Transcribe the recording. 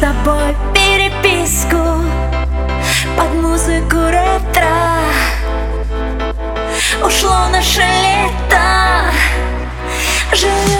тобой переписку Под музыку ретро. Ушло наше лето Живем